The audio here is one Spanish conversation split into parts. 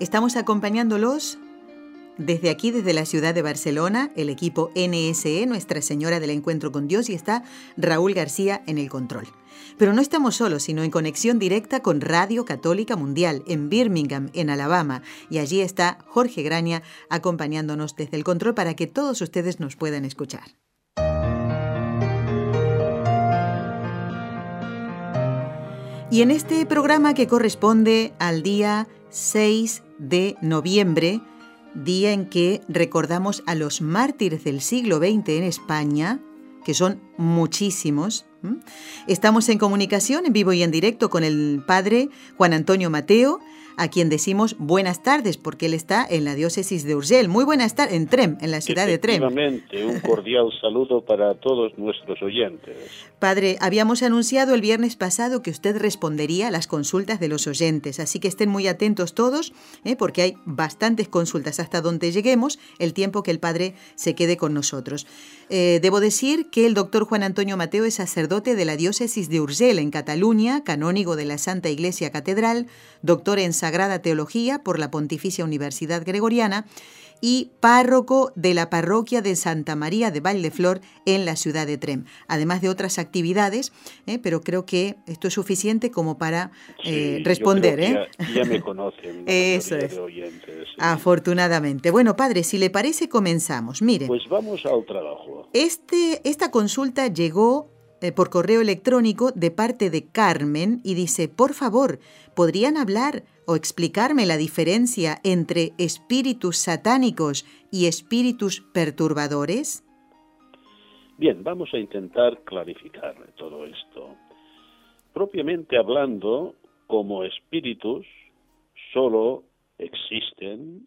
Estamos acompañándolos desde aquí, desde la ciudad de Barcelona, el equipo NSE, Nuestra Señora del Encuentro con Dios, y está Raúl García en el control. Pero no estamos solos, sino en conexión directa con Radio Católica Mundial en Birmingham, en Alabama, y allí está Jorge Graña acompañándonos desde el control para que todos ustedes nos puedan escuchar. Y en este programa que corresponde al día 6 de noviembre, día en que recordamos a los mártires del siglo XX en España, que son muchísimos. Estamos en comunicación en vivo y en directo con el padre Juan Antonio Mateo, a quien decimos buenas tardes, porque él está en la diócesis de Urgel. Muy buenas tardes, en Trem, en la ciudad de Trem. Un cordial saludo para todos nuestros oyentes. Padre, habíamos anunciado el viernes pasado que usted respondería a las consultas de los oyentes, así que estén muy atentos todos, ¿eh? porque hay bastantes consultas hasta donde lleguemos, el tiempo que el Padre se quede con nosotros. Eh, debo decir que el doctor Juan Antonio Mateo es sacerdote de la diócesis de Urgel, en Cataluña, canónigo de la Santa Iglesia Catedral, doctor en Sagrada Teología por la Pontificia Universidad Gregoriana y párroco de la parroquia de Santa María de Valdeflor en la ciudad de Trem, además de otras actividades, ¿eh? pero creo que esto es suficiente como para eh, responder. ¿eh? Ya, me conocen. Eso es. Afortunadamente. Bueno, padre, si le parece, comenzamos. Mire. Pues vamos al trabajo. Este, esta consulta llegó por correo electrónico de parte de Carmen y dice, por favor, ¿podrían hablar o explicarme la diferencia entre espíritus satánicos y espíritus perturbadores? Bien, vamos a intentar clarificar todo esto. Propiamente hablando, como espíritus, solo existen,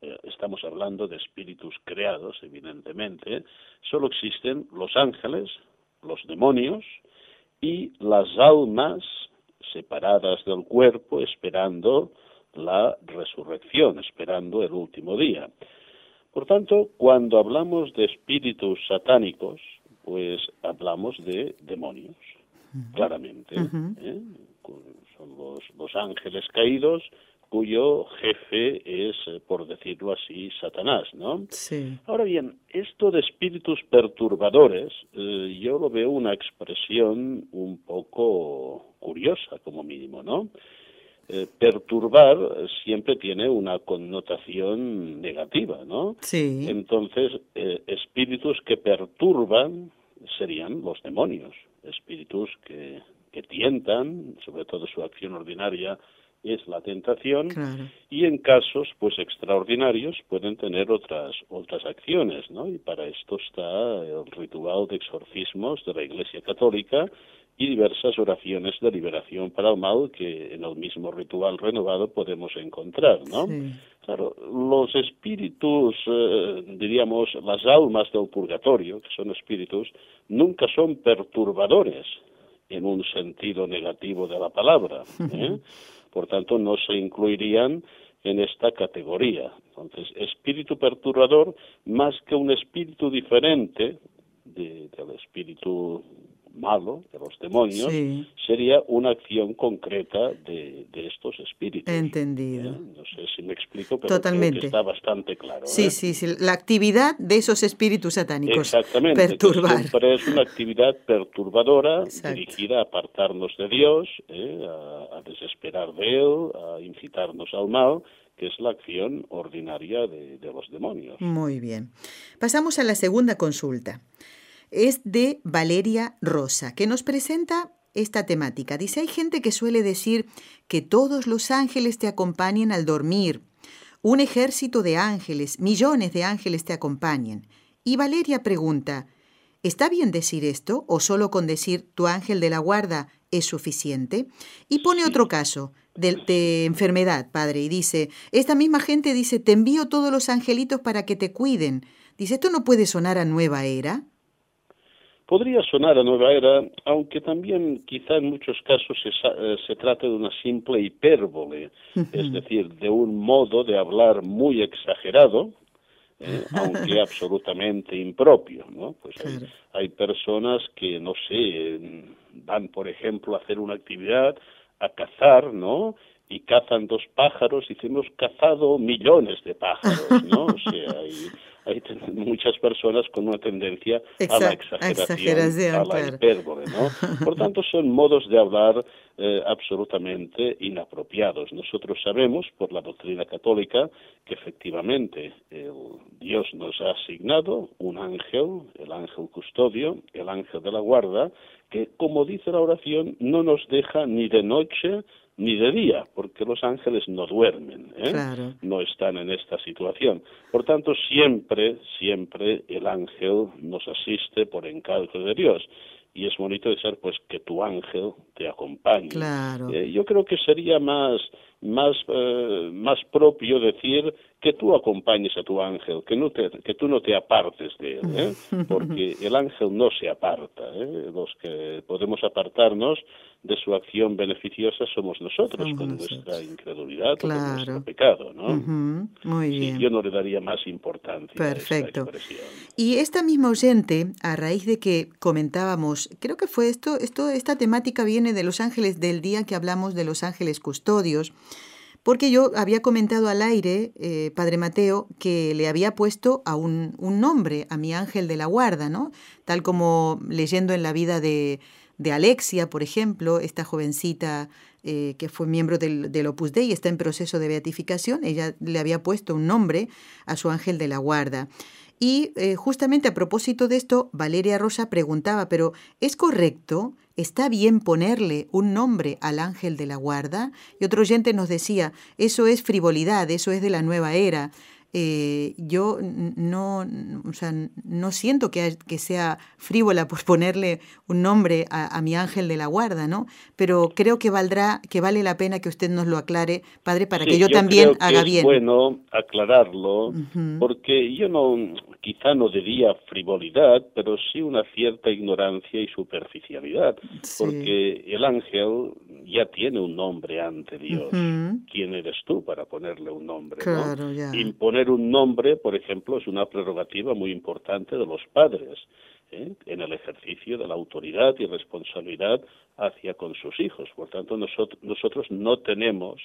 eh, estamos hablando de espíritus creados, evidentemente, solo existen los ángeles, los demonios y las almas separadas del cuerpo esperando la resurrección, esperando el último día. Por tanto, cuando hablamos de espíritus satánicos, pues hablamos de demonios, claramente. ¿eh? Son los, los ángeles caídos cuyo jefe es, eh, por decirlo así, Satanás, ¿no? Sí. Ahora bien, esto de espíritus perturbadores, eh, yo lo veo una expresión un poco curiosa, como mínimo, ¿no? Eh, perturbar siempre tiene una connotación negativa, ¿no? Sí. Entonces, espíritus que perturban serían los demonios, espíritus que, que tientan, sobre todo su acción ordinaria, es la tentación y en casos pues extraordinarios pueden tener otras otras acciones no y para esto está el ritual de exorcismos de la Iglesia Católica y diversas oraciones de liberación para el mal que en el mismo ritual renovado podemos encontrar no claro los espíritus eh, diríamos las almas del purgatorio que son espíritus nunca son perturbadores en un sentido negativo de la palabra ¿eh? por tanto no se incluirían en esta categoría. Entonces, espíritu perturbador, más que un espíritu diferente del espíritu malo, de los demonios, sería una acción concreta de, estos espíritus. Entendido. ¿Eh? No sé si me explico, pero Totalmente. Creo que está bastante claro. Sí, ¿eh? sí, sí, la actividad de esos espíritus satánicos. Exactamente. Perturbar. siempre es una actividad perturbadora dirigida a apartarnos de Dios, ¿eh? a, a desesperar de Él, a incitarnos al mal que es la acción ordinaria de, de los demonios. Muy bien. Pasamos a la segunda consulta es de Valeria Rosa, que nos presenta esta temática. Dice, hay gente que suele decir que todos los ángeles te acompañen al dormir. Un ejército de ángeles, millones de ángeles te acompañen. Y Valeria pregunta, ¿Está bien decir esto o solo con decir tu ángel de la guarda es suficiente? Y pone otro caso de, de, enfermedad, padre, y dice, esta misma gente dice, te envío todos los angelitos para que te cuiden. Dice, ¿esto no puede sonar a nueva era? Podría sonar a nueva era, aunque también quizá en muchos casos se, eh, se trate de una simple hipérbole, es decir, de un modo de hablar muy exagerado, eh, aunque absolutamente impropio, ¿no? Pues hay, hay, personas que, no sé, van, por ejemplo, a hacer una actividad, a cazar, ¿no? Y cazan dos pájaros, y hemos cazado millones de pájaros, ¿no? O sea, hay hay muchas personas con una tendencia a la exageración, a la hipérbole, ¿no? Por tanto, son modos de hablar eh, absolutamente inapropiados. Nosotros sabemos, por la doctrina católica, que efectivamente Dios nos ha asignado un ángel, el ángel custodio, el ángel de la guarda, que, como dice la oración, no nos deja ni de noche ni de día, porque los ángeles no duermen, ¿eh? no están en esta situación. Por tanto, siempre, siempre el ángel nos asiste por encargo de Dios. Y es bonito decir, pues, que tu ángel te acompañe. Eh, yo creo que sería más, más, eh, más propio decir que tú acompañes a tu ángel, que, no te, que tú no te apartes de él, ¿eh? porque el ángel no se aparta. ¿eh? Los que podemos apartarnos de su acción beneficiosa somos nosotros, con nuestra incredulidad, con nuestro pecado. ¿no? Muy bien. yo no le daría más importancia Perfecto. a esta. Y esta misma oyente, a raíz de que comentábamos, creo que fue esto, esto, esta temática viene de los ángeles del día que hablamos de los ángeles custodios, porque yo había comentado al aire, eh, Padre Mateo, que le había puesto a un, un, nombre a mi ángel de la guarda, ¿no? Tal como leyendo en la vida de, de Alexia, por ejemplo, esta jovencita eh, que fue miembro del, Opus Dei, está en proceso de beatificación, ella le había puesto un nombre a su ángel de la guarda. Y eh, justamente a propósito de esto, Valeria Rosa preguntaba, pero ¿es correcto? ¿Está bien ponerle un nombre al ángel de la guarda? Y otro oyente nos decía, eso es frivolidad, eso es de la nueva era. Eh, yo no, o sea, no siento que, que, sea frívola por ponerle un nombre a, mi ángel de la guarda, ¿no? Pero creo que valdrá, que vale la pena que usted nos lo aclare, padre, para que yo, también haga es bien. bueno aclararlo, porque yo no, quizá no diría frivolidad, pero sí una cierta ignorancia y superficialidad, porque el ángel ya tiene un nombre ante Dios. ¿Quién eres tú para ponerle un nombre? Imponer un nombre, por ejemplo, es una prerrogativa muy importante de los padres. ¿eh? en el ejercicio de la autoridad y responsabilidad hacia con sus hijos. Por tanto, nosotros, nosotros no tenemos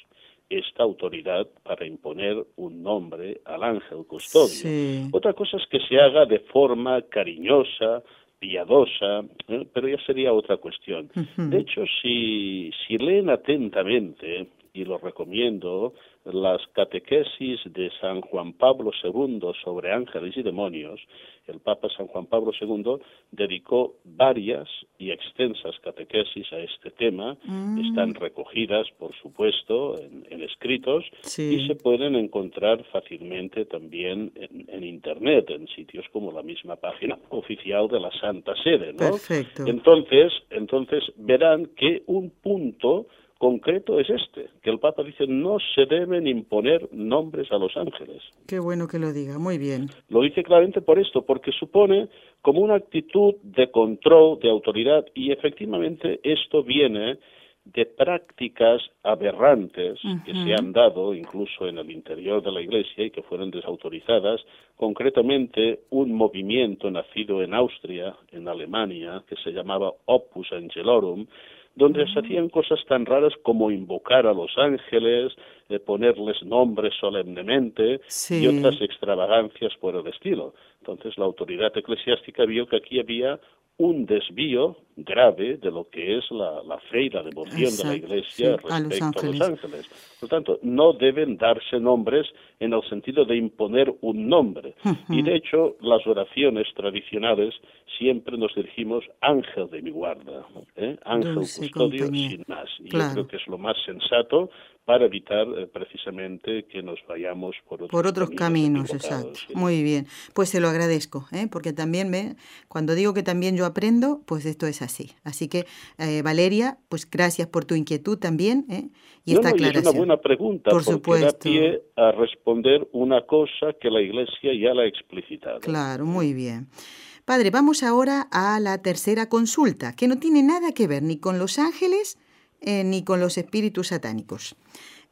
esta autoridad para imponer un nombre al ángel custodio. Otra cosa es que se haga de forma cariñosa, piadosa, ¿eh? pero ya sería otra cuestión. De hecho, si, si leen atentamente, y lo recomiendo, las catequesis de San Juan Pablo II sobre ángeles y demonios, el Papa San Juan Pablo II dedicó varias y extensas catequesis a este tema. Mm. Están recogidas, por supuesto, en, escritos y se pueden encontrar fácilmente también en, Internet, en sitios como la misma página oficial de la Santa Sede. ¿no? Entonces, entonces verán que un punto concreto es este, que el Papa dice no se deben imponer nombres a los ángeles. Qué bueno que lo diga, muy bien. Lo dice claramente por esto, porque supone como una actitud de control, de autoridad, y efectivamente esto viene de prácticas aberrantes que se han dado incluso en el interior de la Iglesia y que fueron desautorizadas, concretamente un movimiento nacido en Austria, en Alemania, que se llamaba Opus Angelorum, donde se hacían cosas tan raras como invocar a los ángeles, eh, ponerles nombres solemnemente y otras extravagancias por el estilo. Entonces la autoridad eclesiástica vio que aquí había un desvío grave de lo que es la, fe y la devoción de la Iglesia respecto a los, ángeles. Por lo tanto, no deben darse nombres en el sentido de imponer un nombre. Y de hecho, las oraciones tradicionales siempre nos dirigimos ángel de mi guarda, ¿eh? ángel custodio sin más. Y yo creo que es lo más sensato para evitar eh, precisamente que nos vayamos por otros, por otros caminos. exacto. Muy bien. Pues se lo agradezco, ¿eh? porque también me, cuando digo que también yo aprendo, pues esto es así. Así que, eh, Valeria, pues gracias por tu inquietud también ¿eh? y esta aclaración. Es una buena pregunta, por porque da pie a responder una cosa que la Iglesia ya la ha explicitado. Claro, muy bien. Padre, vamos ahora a la tercera consulta, que no tiene nada que ver ni con los ángeles eh, ni con los espíritus satánicos.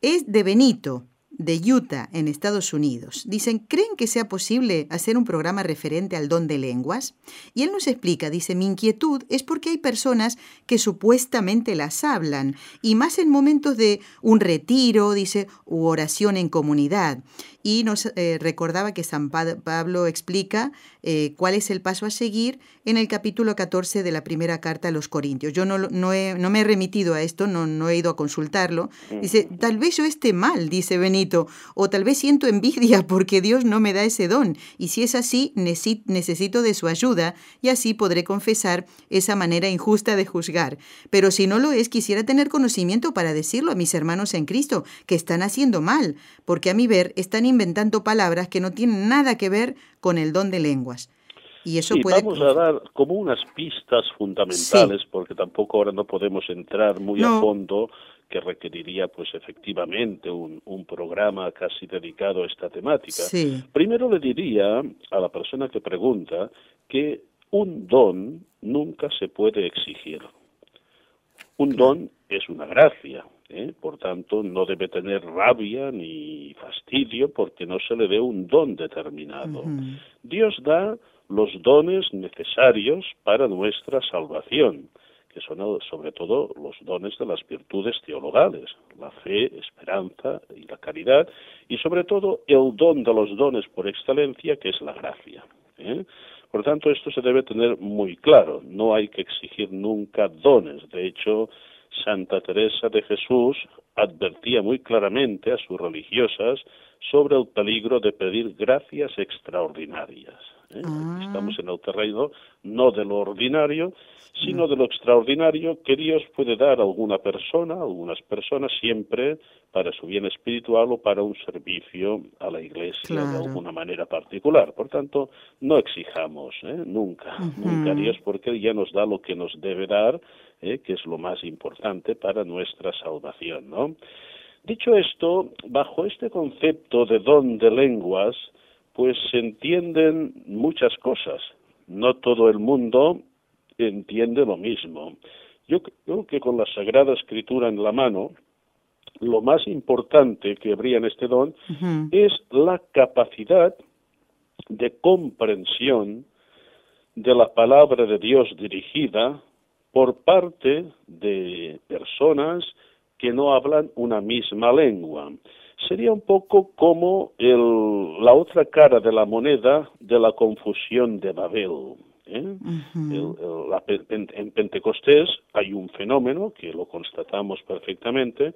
Es de Benito, de Utah, en Estados Unidos. Dicen, ¿creen que sea posible hacer un programa referente al don de lenguas? Y él nos explica, dice, mi inquietud es porque hay personas que supuestamente las hablan, y más en momentos de un retiro, dice, u oración en comunidad y nos eh, recordaba que San Pablo explica eh, cuál es el paso a seguir en el capítulo 14 de la primera carta a los Corintios. Yo no, no, no me he remitido a esto, no, no he ido a consultarlo. Dice, tal vez yo esté mal, dice Benito, o tal vez siento envidia porque Dios no me da ese don, y si es así, necesito de su ayuda, y así podré confesar esa manera injusta de juzgar. Pero si no lo es, quisiera tener conocimiento para decirlo a mis hermanos en Cristo, que están haciendo mal, porque a mi ver están inventando palabras que no tienen nada que ver con el don de lenguas. Y eso puede... Vamos a dar como unas pistas fundamentales, porque tampoco ahora no podemos entrar muy a fondo, que requeriría pues efectivamente un, un, programa casi dedicado a esta temática. Primero le diría a la persona que pregunta que un don nunca se puede exigir. Un don es una gracia, ¿eh? por tanto no debe tener rabia ni fastidio porque no se le dé un don determinado. Dios da los dones necesarios para nuestra salvación, que son sobre todo los dones de las virtudes teologales, la fe, esperanza y la caridad, y sobre todo el don de los dones por excelencia, que es la gracia. ¿eh? Por tanto, esto se debe tener muy claro. No hay que exigir nunca dones. De hecho, Santa Teresa de Jesús advertía muy claramente a sus religiosas sobre el peligro de pedir gracias extraordinarias. ¿eh? Ah. Estamos en el terreno no de lo ordinario, sino de lo extraordinario que Dios puede dar a alguna persona, a algunas personas, siempre para su bien espiritual o para un servicio a la Iglesia de alguna manera particular. Por tanto, no exijamos ¿eh? nunca, nunca a Dios, porque Él ya nos da lo que nos debe dar, ¿eh? que es lo más importante para nuestra salvación. ¿no? Dicho esto, bajo este concepto de don de lenguas, pues se entienden muchas cosas. No todo el mundo entiende lo mismo. Yo creo que con la Sagrada Escritura en la mano, lo más importante que habría en este don es la capacidad de comprensión de la palabra de Dios dirigida por parte de personas que no hablan una misma lengua sería un poco como el, la otra cara de la moneda de la confusión de Babel. ¿eh? en Pentecostés hay un fenómeno que lo constatamos perfectamente,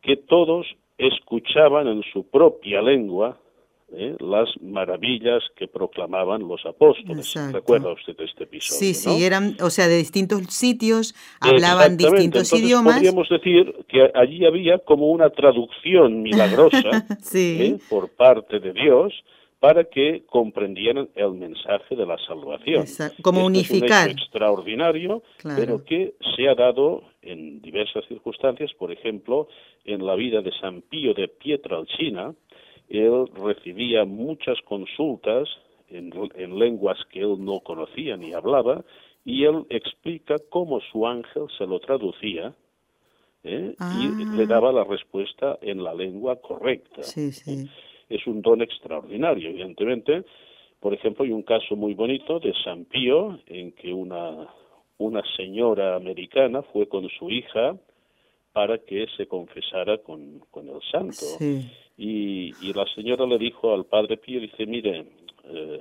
que todos escuchaban en su propia lengua ¿eh? las maravillas que proclamaban los apóstoles. ¿Recuerda usted este episodio? Sí, sí, eran, o sea, de distintos sitios, hablaban distintos Entonces, idiomas. Podríamos decir que allí había como una traducción milagrosa ¿eh? por parte de Dios para que comprendieran el mensaje de la salvación. Como unificar. Es un extraordinario, pero que se ha dado en diversas circunstancias, por ejemplo, en la vida de San Pío de Pietralcina, él recibía muchas consultas en, lenguas que él no conocía ni hablaba, y él explica cómo su ángel se lo traducía ¿eh? y le ah. daba la respuesta en la lengua correcta. Es un don extraordinario, evidentemente. Por ejemplo, hay un caso muy bonito de San Pío, en que una, una señora americana fue con su hija para que se confesara con, con el santo. Y, y, la señora le dijo al padre Pío, dice, mire, eh,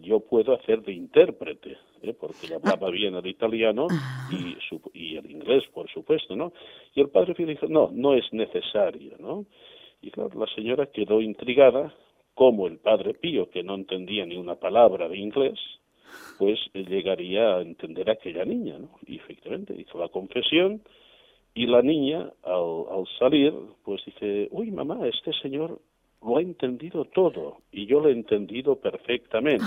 yo puedo hacer de intérprete, ¿eh? porque le hablaba bien el italiano y, y el inglés, por supuesto, ¿no? Y el padre Pío dijo, no, no es necesario, ¿no? Y claro, la señora quedó intrigada cómo el padre Pío, que no entendía ni una palabra de inglés, pues llegaría a entender a aquella niña, ¿no? Y efectivamente hizo la confesión, Y la niña, al, al salir, pues dice, uy mamá, este señor lo ha entendido todo y yo lo he entendido perfectamente.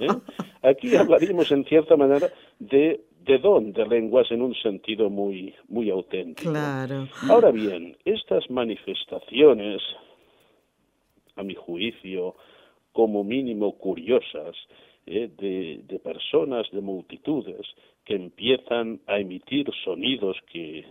¿eh? Aquí hablaríamos en cierta manera de, de don de lenguas en un sentido muy, muy auténtico. Claro. Ahora bien, estas manifestaciones, a mi juicio, como mínimo curiosas, ¿eh? de, de personas, de multitudes, que empiezan a emitir sonidos que,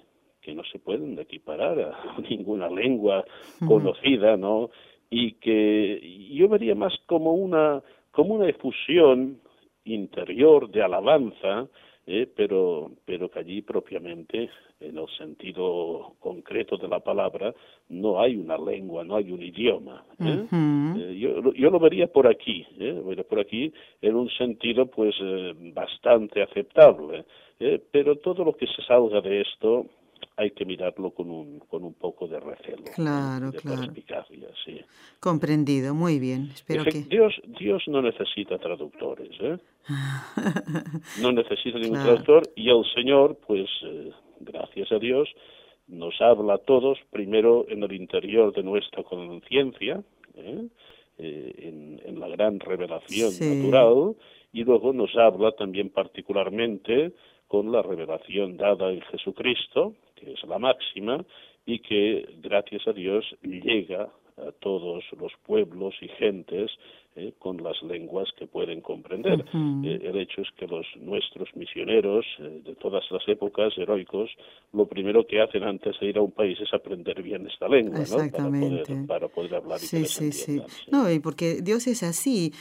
que no se pueden equiparar a ninguna lengua conocida, ¿no? y que yo vería más como una como una efusión interior de alabanza eh, pero pero que allí propiamente en el sentido concreto de la palabra no hay una lengua no hay un idioma ¿eh? eh yo, yo lo vería por aquí ¿eh? vería por aquí en un sentido pues eh, bastante aceptable ¿eh? pero todo lo que se salga de esto hay que mirarlo con un, con un poco de recelo. Claro, de claro. sí. Comprendido, muy bien. Espero Efe- que... Dios, Dios no necesita traductores, ¿eh? No necesita ningún Claro. traductor y el Señor, pues, eh, gracias a Dios, nos habla a todos, primero en el interior de nuestra conciencia, ¿eh? Eh, en, en la gran revelación Sí. natural, y luego nos habla también particularmente con la revelación dada en Jesucristo, que es la máxima, y que, gracias a Dios, llega a todos los pueblos y gentes eh, con las lenguas que pueden comprender. Ujú. Eh, el hecho es que los nuestros misioneros eh, de todas las épocas heroicos, lo primero que hacen antes de ir a un país es aprender bien esta lengua, ¿no? Para Exactamente. poder, para poder hablar y que Sí, sí, sí. sí. No, y porque Dios es así,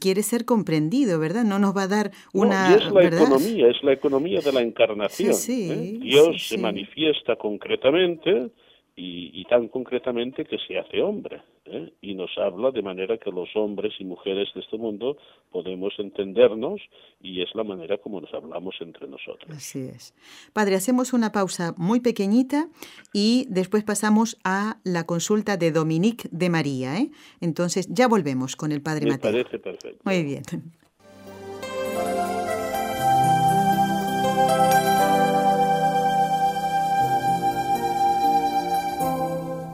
quiere ser comprendido, ¿verdad? No nos va a dar No, una... y es la ¿verdad? economía, es la economía de la encarnación. Sí, sí, ¿eh? Dios sí, se sí. manifiesta concretamente y, y tan concretamente que se hace hombre ¿eh? y nos habla de manera que los hombres y mujeres de este mundo podemos entendernos y es la manera como nos hablamos entre nosotros. Así es. Padre, hacemos una pausa muy pequeñita y después pasamos a la consulta de Dominique de María. ¿eh? Entonces ya volvemos con el Padre Me Mateo. parece perfecto. Muy bien.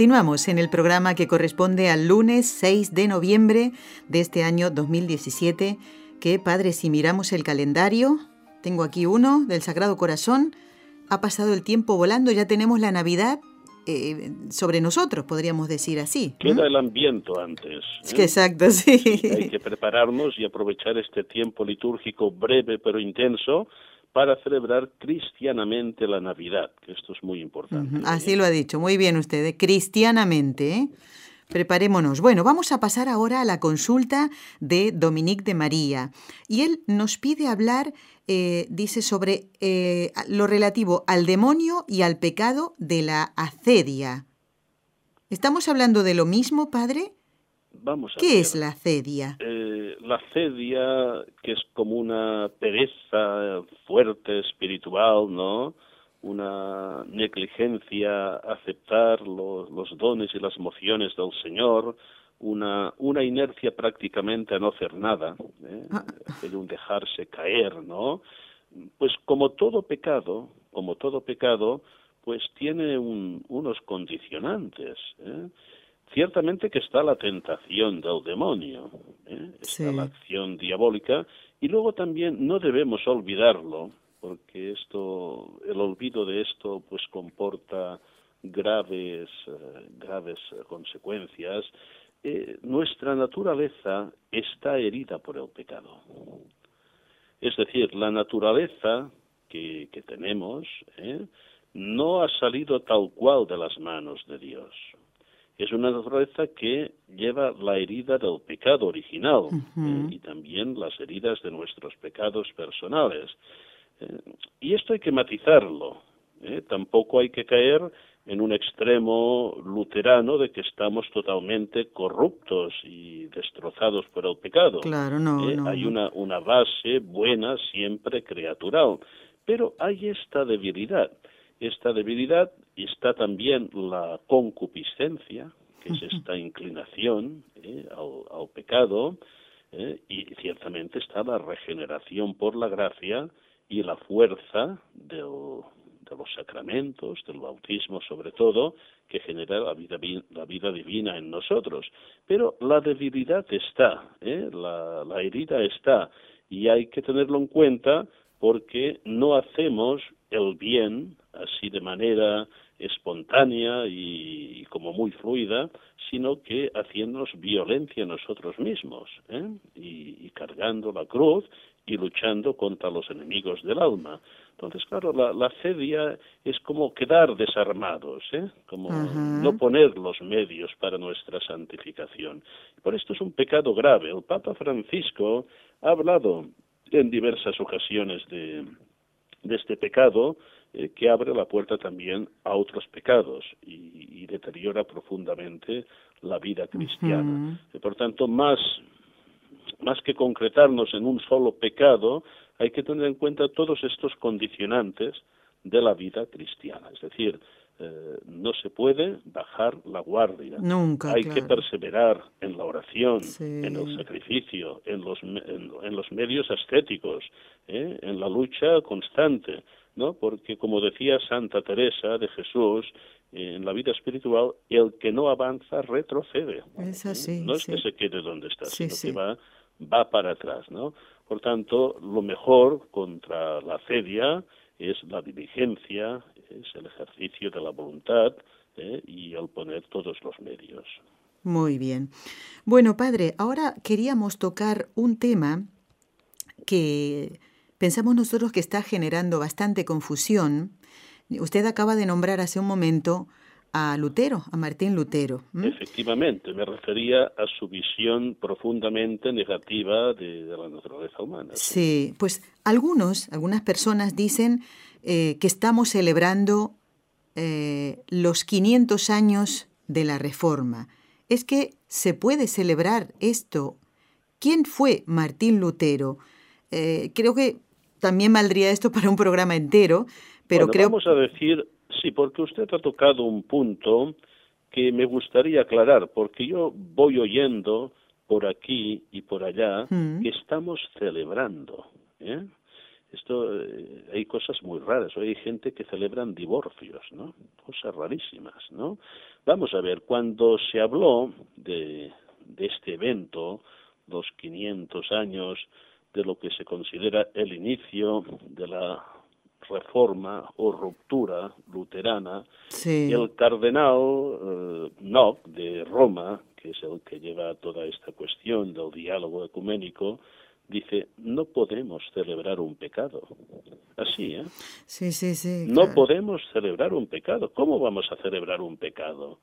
Continuamos en el programa que corresponde al lunes 6 de noviembre de este año 2017, que Padre, si miramos el calendario, tengo aquí uno del Sagrado Corazón, ha pasado el tiempo volando, ya tenemos la Navidad eh, sobre nosotros, podríamos decir así. Queda el ambiente antes. Es ¿eh? exacto, sí. Hay que prepararnos y aprovechar este tiempo litúrgico breve pero intenso para celebrar cristianamente la Navidad, que esto es muy importante. Así lo ha dicho, muy bien usted, ¿eh? cristianamente. ¿eh? Preparémonos. Bueno, vamos a pasar ahora a la consulta de Dominique de María. Y él nos pide hablar, eh, dice, sobre lo relativo al demonio y al pecado de la acedia. ¿Estamos hablando de lo mismo, padre? Vamos a ¿Qué ver. es la acedia? Eh, la cedia, que es como una pereza fuerte espiritual, ¿no? Una negligencia a aceptar lo- los dones y las mociones del Señor, una, una inercia prácticamente a no hacer nada, ¿eh? Ah. Un dejarse caer, ¿no? Pues como todo pecado, como todo pecado, pues tiene un- unos condicionantes, ¿eh? Ciertamente que está la tentación del demonio, ¿eh? está Sí. la acción diabólica, y luego también no debemos olvidarlo, porque esto, el olvido de esto, pues comporta graves, eh, graves consecuencias. Eh, nuestra naturaleza está herida por el pecado. Es decir, la naturaleza que, que tenemos ¿eh? no ha salido tal cual de las manos de Dios. Es una naturaleza que lleva la herida del pecado original. ¿eh? y también las heridas de nuestros pecados personales. y esto hay que matizarlo. Tampoco hay que caer en un extremo luterano de que estamos totalmente corruptos y destrozados por el pecado. Claro, no, Hay Una, una base buena siempre creatural, pero hay esta debilidad. Esta debilidad está también la concupiscencia, que es esta inclinación ¿eh? al, pecado, ¿eh? y ciertamente está la regeneración por la gracia y la fuerza de los sacramentos, del bautismo sobre todo, que genera la vida, la vida divina en nosotros. Pero la debilidad está, ¿eh? la, la herida está, y hay que tenerlo en cuenta porque no hacemos el bien así de manera espontánea y, como muy fluida, sino que haciéndonos violencia nosotros mismos ¿eh? y, cargando la cruz y luchando contra los enemigos del alma. Entonces, claro, la, la cedia es como quedar desarmados, ¿eh? como no poner los medios para nuestra santificación. Por esto es un pecado grave. El Papa Francisco ha hablado en diversas ocasiones de, de este pecado eh, que abre la puerta también a otros pecados y, deteriora profundamente la vida cristiana. por tanto, más, más que concretarnos en un solo pecado, hay que tener en cuenta todos estos condicionantes de la vida cristiana. Es decir, eh, no se puede bajar la guardia. Nunca. Hay que perseverar en la oración, en el sacrificio, en los, en, los medios ascéticos, ¿eh? en la lucha constante, ¿no? Porque como decía Santa Teresa de Jesús, eh, en la vida espiritual, el que no avanza retrocede. Es así. No es que se quede donde está, sino que va, va para atrás, ¿no? Por tanto, lo mejor contra la cedia es la diligencia, es el ejercicio de la voluntad ¿eh? y el poner todos los medios. Muy bien. Bueno, padre, ahora queríamos tocar un tema que pensamos nosotros que está generando bastante confusión. Usted acaba de nombrar hace un momento a Lutero, a Martín Lutero. Efectivamente, me refería a su visión profundamente negativa de, la naturaleza humana. Sí, pues algunos, algunas personas dicen eh, que estamos celebrando eh, los 500 años de la Reforma. Es que se puede celebrar esto. ¿Quién fue Martín Lutero? Eh, creo que también valdría esto para un programa entero, pero creo... Vamos a decir Sí, porque usted ha tocado un punto que me gustaría aclarar, porque yo voy oyendo por aquí y por allá mm. que estamos celebrando. ¿eh? Esto eh, hay cosas muy raras. Hay gente que celebran divorcios, ¿no? Cosas rarísimas, ¿no? Vamos a ver, cuando se habló de, de este evento, los 500 años de lo que se considera el inicio de la reforma o ruptura luterana, el cardenal eh, de Roma, que es el que lleva toda esta cuestión del diálogo ecuménico, dice, no podemos celebrar un pecado. Así, ¿eh? Sí, sí, sí. No podemos celebrar un pecado. ¿Cómo vamos a celebrar un pecado?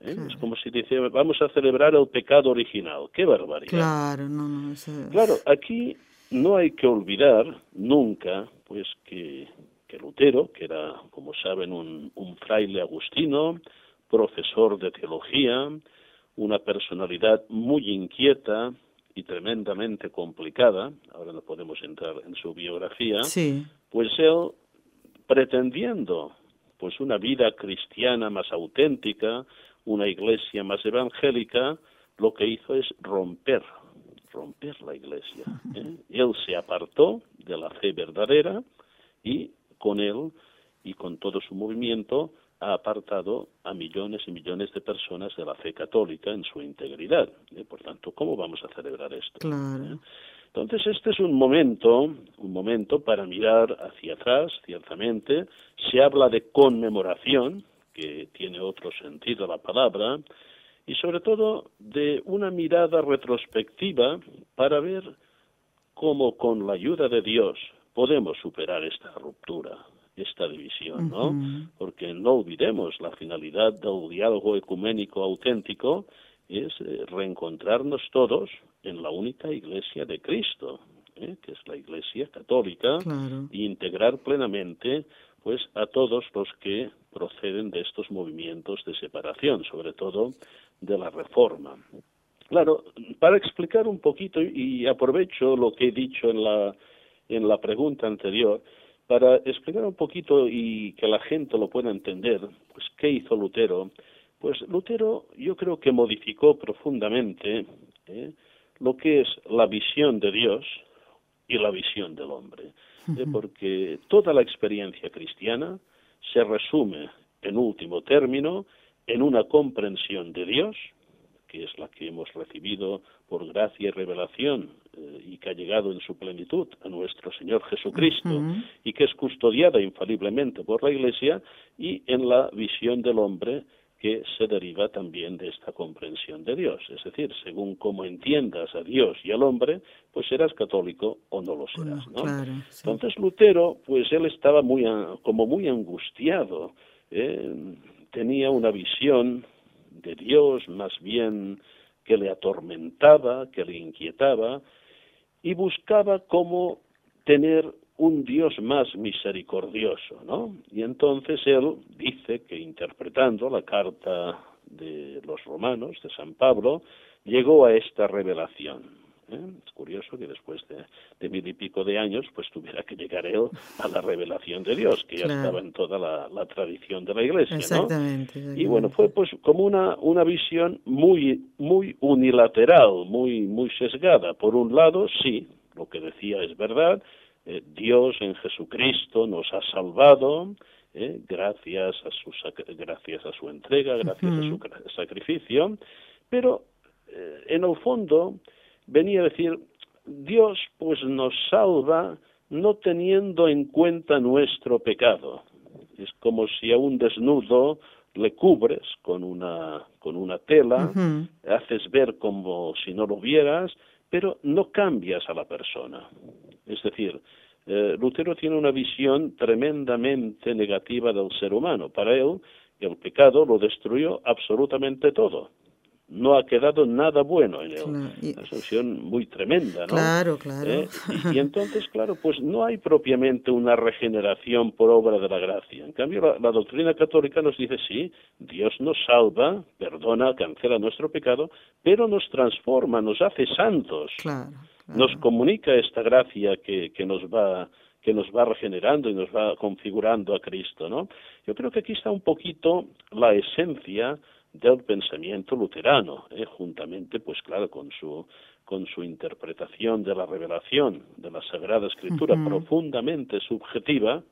¿Eh? Es como si dice, vamos a celebrar el pecado original. ¡Qué barbaridad! Claro, no, no. Claro, aquí no hay que olvidar nunca pues que, que Lutero, que era, como saben, un, un fraile agustino, profesor de teología, una personalidad muy inquieta y tremendamente complicada, ahora no podemos entrar en su biografía, pues él, pretendiendo pues una vida cristiana más auténtica, una iglesia más evangélica, lo que hizo es romper romper la iglesia. ¿eh? Él se apartó de la fe verdadera y con él y con todo su movimiento ha apartado a millones y millones de personas de la fe católica en su integridad. ¿eh? Por tanto, ¿cómo vamos a celebrar esto? ¿Eh? Entonces, este es un momento, un momento para mirar hacia atrás, ciertamente. Se habla de conmemoración, que tiene otro sentido la palabra, y sobre todo de una mirada retrospectiva para ver cómo con la ayuda de Dios podemos superar esta ruptura, esta división, ¿no? Porque no olvidemos la finalidad del diálogo ecuménico auténtico es eh, reencontrarnos todos en la única iglesia de Cristo. que es la Iglesia católica, e integrar plenamente pues a todos los que proceden de estos movimientos de separación, sobre todo de la reforma. Claro, para explicar un poquito y aprovecho lo que he dicho en la en la pregunta anterior, para explicar un poquito y que la gente lo pueda entender, pues qué hizo Lutero, pues Lutero yo creo que modificó profundamente ¿eh? lo que es la visión de Dios y la visión del hombre, ¿eh? porque toda la experiencia cristiana se resume en último término en una comprensión de Dios que es la que hemos recibido por gracia y revelación eh, y que ha llegado en su plenitud a nuestro Señor Jesucristo y que es custodiada infaliblemente por la Iglesia y en la visión del hombre que se deriva también de esta comprensión de Dios. Es decir, según cómo entiendas a Dios y al hombre, pues serás católico o no lo serás. ¿no? Entonces Lutero, pues él estaba muy, como muy angustiado, ¿eh? tenía una visión de Dios, más bien que le atormentaba, que le inquietaba, y buscaba cómo tener un Dios más misericordioso, ¿no? Y entonces él dice que interpretando la carta de los romanos, de San Pablo, llegó a esta revelación. ¿eh? Es curioso que después de, mil y pico de años, pues tuviera que llegar él a la revelación de Dios, que ya estaba en toda la, tradición de la Iglesia, exactamente, Y bueno, fue pues como una, una visión muy, muy unilateral, muy, muy sesgada. Por un lado, sí, lo que decía es verdad, eh, Dios en Jesucristo nos ha salvado, ¿eh? gracias a su gracias a su entrega, gracias a su sacrificio, pero en el fondo venía a decir, Dios pues nos salva no teniendo en cuenta nuestro pecado. Es como si a un desnudo le cubres con una, con una tela, haces ver como si no lo vieras, pero no cambias a la persona. Es decir, eh, Lutero tiene una visión tremendamente negativa del ser humano. Para él, el pecado lo destruyó absolutamente todo no ha quedado nada bueno en él. Una solución muy tremenda, ¿no? Claro, claro. ¿Eh? Y, entonces, claro, pues no hay propiamente una regeneración por obra de la gracia. En cambio, la, doctrina católica nos dice, sí, Dios nos salva, perdona, cancela nuestro pecado, pero nos transforma, nos hace santos. Nos comunica esta gracia que, que nos va que nos va regenerando y nos va configurando a Cristo, ¿no? Yo creo que aquí está un poquito la esencia del pensamiento luterano, ¿eh? juntamente, pues claro, con su con su interpretación de la revelación de la Sagrada Escritura profundamente subjetiva,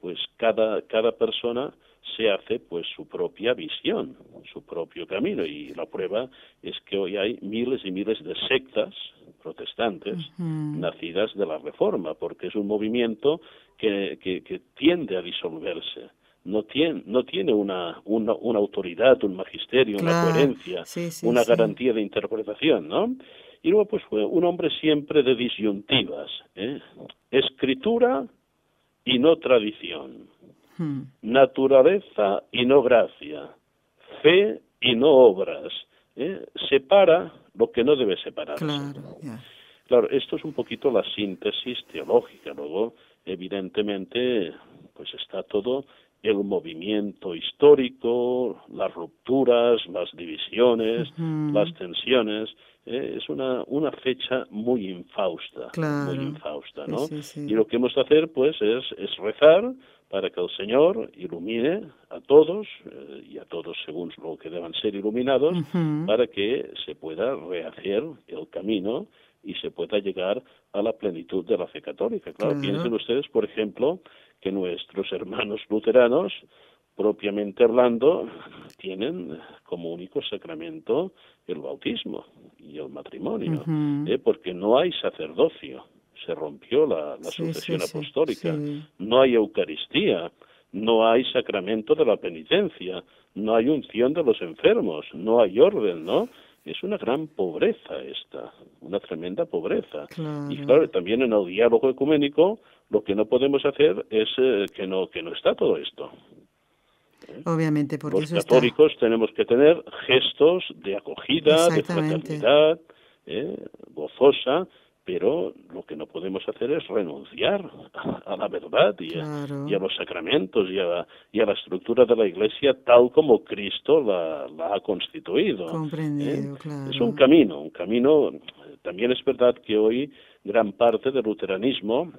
pues cada cada persona se hace pues su propia visión, su propio camino y la prueba es que hoy hay miles y miles de sectas protestantes nacidas de la Reforma, porque es un movimiento que, que, que tiende a disolverse. No tiene, no tiene una, una, una autoridad, un magisterio, una coherencia, una garantía de interpretación, ¿no? Y luego, pues fue un hombre siempre de disyuntivas, ¿eh? escritura y no tradición, hmm. naturaleza y no gracia, fe y no obras, ¿eh? separa lo que no debe separarse. Claro, claro, esto es un poquito la síntesis teológica, luego, evidentemente, pues está todo el movimiento histórico, las rupturas, las divisiones, las tensiones. Eh, es una, una fecha muy infausta, muy infausta, ¿no? Y lo que hemos de hacer, pues, es, es rezar para que el Señor ilumine a todos eh, y a todos según lo que deban ser iluminados, para que se pueda rehacer el camino y se pueda llegar a la plenitud de la fe católica. claro. piensen ustedes, por ejemplo, que nuestros hermanos luteranos, propiamente hablando, tienen como único sacramento el bautismo y el matrimonio, ¿eh? porque no hay sacerdocio, se rompió la, sucesión apostólica, no hay Eucaristía, no hay sacramento de la penitencia, no hay unción de los enfermos, no hay orden, ¿no? Es una gran pobreza esta, una tremenda pobreza. Y claro, también en el diálogo ecuménico lo que no podemos hacer es eh, que no que no está todo esto. ¿Eh? Obviamente, porque los católicos tenemos que tener gestos de acogida, de fraternidad, ¿eh? gozosa, pero lo que no podemos hacer es renunciar a, la verdad y a, los sacramentos y a, la estructura de la Iglesia tal como Cristo la, ha constituido. Comprendido, ¿Eh? Es un camino, un camino. También es verdad que hoy gran parte del luteranismo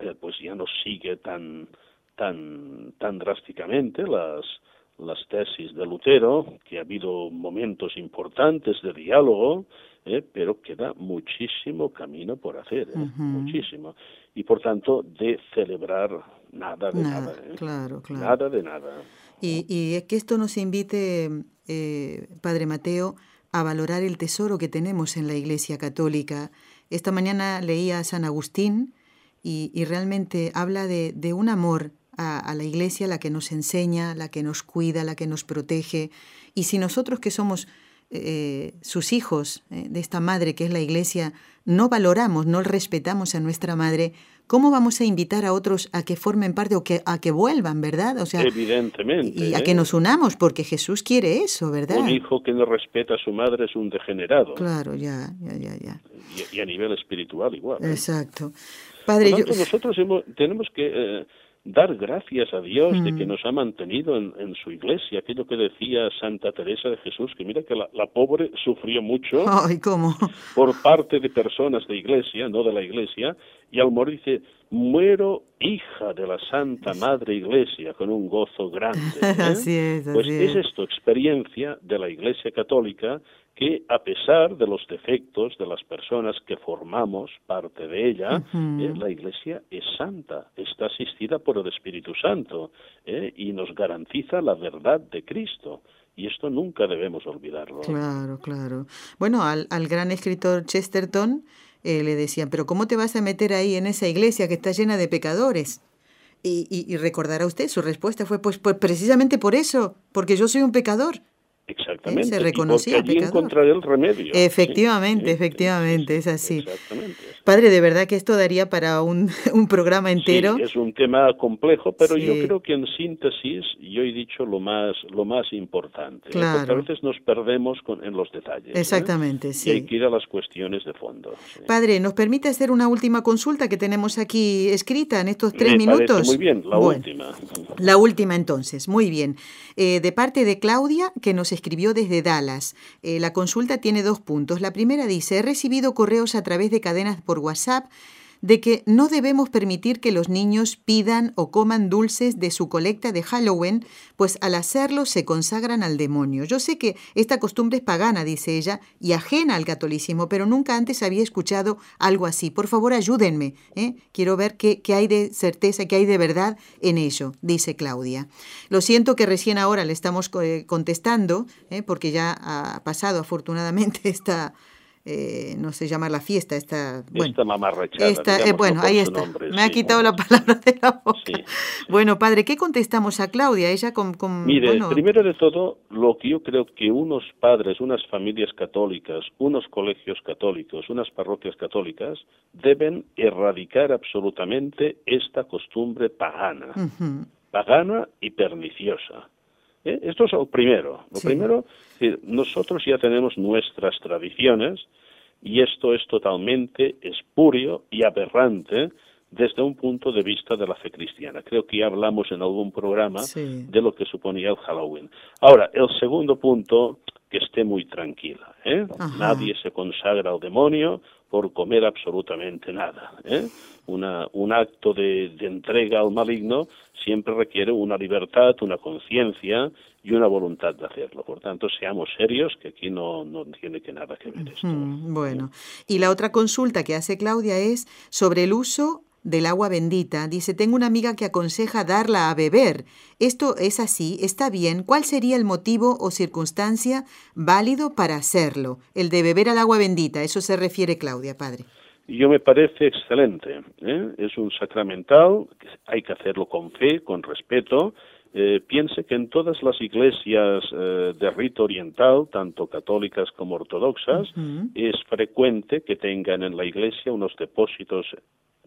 eh, pues ya no sigue tan tan tan drásticamente las las tesis de Lutero, que ha habido momentos importantes de diálogo, ¿eh? pero queda muchísimo camino por hacer, ¿eh? muchísimo. Y por tanto, de celebrar nada de nada. ¿eh? Claro, claro. Nada de nada. Y, y es que esto nos invite, Padre Mateo, a valorar el tesoro que tenemos en la Iglesia Católica. Esta mañana leía a San Agustín y, y realmente habla de, de un amor a, a, la Iglesia, la que nos enseña, la que nos cuida, la que nos protege. Y si nosotros que somos eh, sus hijos eh, de esta madre que es la iglesia, no valoramos, no respetamos a nuestra madre, ¿cómo vamos a invitar a otros a que formen parte o que, a que vuelvan, verdad? O sea, Evidentemente. Y a que ¿eh? nos unamos, porque Jesús quiere eso, ¿verdad? Un hijo que no respeta a su madre es un degenerado. Claro, ya, ya, ya. ya. Y, a nivel espiritual igual. Exacto. Padre, nosotros tenemos que dar gracias a Dios de que mm. nos ha mantenido en, su iglesia, aquello que decía Santa Teresa de Jesús, que mira que la, pobre sufrió mucho por parte de personas de iglesia, no de la iglesia, y al morir dice, muero hija de la Santa Madre Iglesia con un gozo grande. ¿eh? así es, pues es esto, experiencia de la Iglesia Católica que a pesar de los defectos de las personas que formamos parte de ella, eh, la Iglesia es santa, está asistida por el Espíritu Santo eh, y nos garantiza la verdad de Cristo. Y esto nunca debemos olvidarlo. Claro, claro. Bueno, al, al gran escritor Chesterton eh, le decían, pero ¿cómo te vas a meter ahí en esa iglesia que está llena de pecadores? Y, y, y recordará usted, su respuesta fue, pues, pues precisamente por eso, porque yo soy un pecador. Exactamente. Se reconocía y encontraré el remedio. Efectivamente, efectivamente, es así. Padre, de verdad que esto daría para un, un programa entero. Sí, es un tema complejo, pero yo creo que en síntesis yo he dicho lo más lo más importante. ¿eh? Porque a veces nos perdemos con, en los detalles. ¿eh? Exactamente, sí. Y hay que ir a las cuestiones de fondo. Padre, ¿nos permite hacer una última consulta que tenemos aquí escrita en estos tres minutos? Muy bien, la última. La última entonces, muy bien. Eh, de parte de Claudia, que nos escribió desde Dallas. Eh, la consulta tiene dos puntos. La primera dice, he recibido correos a través de cadenas por WhatsApp de que no debemos permitir que los niños pidan o coman dulces de su colecta de Halloween, pues al hacerlo se consagran al demonio. Yo sé que esta costumbre es pagana, dice ella, y ajena al catolicismo, pero nunca antes había escuchado algo así. Por favor, ayúdenme. ¿eh? Quiero ver qué, hay de certeza, qué hay de verdad en ello, dice Claudia. Lo siento que recién ahora le estamos eh, contestando, ¿eh? porque ya ha pasado afortunadamente esta eh, no sé llamar la fiesta, esta, bueno, esta mamarrachada. Esta, eh, bueno, ahí está. Me ha quitado la palabra de la boca. Bueno, padre, ¿qué contestamos a Claudia? Ella con, con Mire, primero de todo, lo que yo creo que unos padres, unas familias católicas, unos colegios católicos, unas parroquias católicas deben erradicar absolutamente esta costumbre pagana, pagana y perniciosa. ¿Eh? Esto es lo primero. Lo primero, nosotros ya tenemos nuestras tradiciones y esto es totalmente espurio y aberrante desde un punto de vista de la fe cristiana. Creo que ya hablamos en algún programa de lo que suponía el Halloween. Ahora, el segundo punto, que esté muy tranquila. ¿eh? Nadie se consagra al demonio por comer absolutamente nada. ¿eh? Un acto de, de, entrega al maligno siempre requiere una libertad, una conciencia y una voluntad de hacerlo. Por tanto, seamos serios, que aquí no, no tiene que nada que ver esto. bueno, y la otra consulta que hace Claudia es sobre el uso del agua bendita. Dice, tengo una amiga que aconseja darla a beber. ¿Esto es así? ¿Está bien? ¿Cuál sería el motivo o circunstancia válido para hacerlo? El de beber al agua bendita. Eso se refiere Claudia, padre. Yo me parece excelente. ¿eh? Es un sacramental, hay que hacerlo con fe, con respeto, eh, piense que en todas las iglesias eh, de rito oriental, tanto católicas como ortodoxas, es frecuente que tengan en la iglesia unos depósitos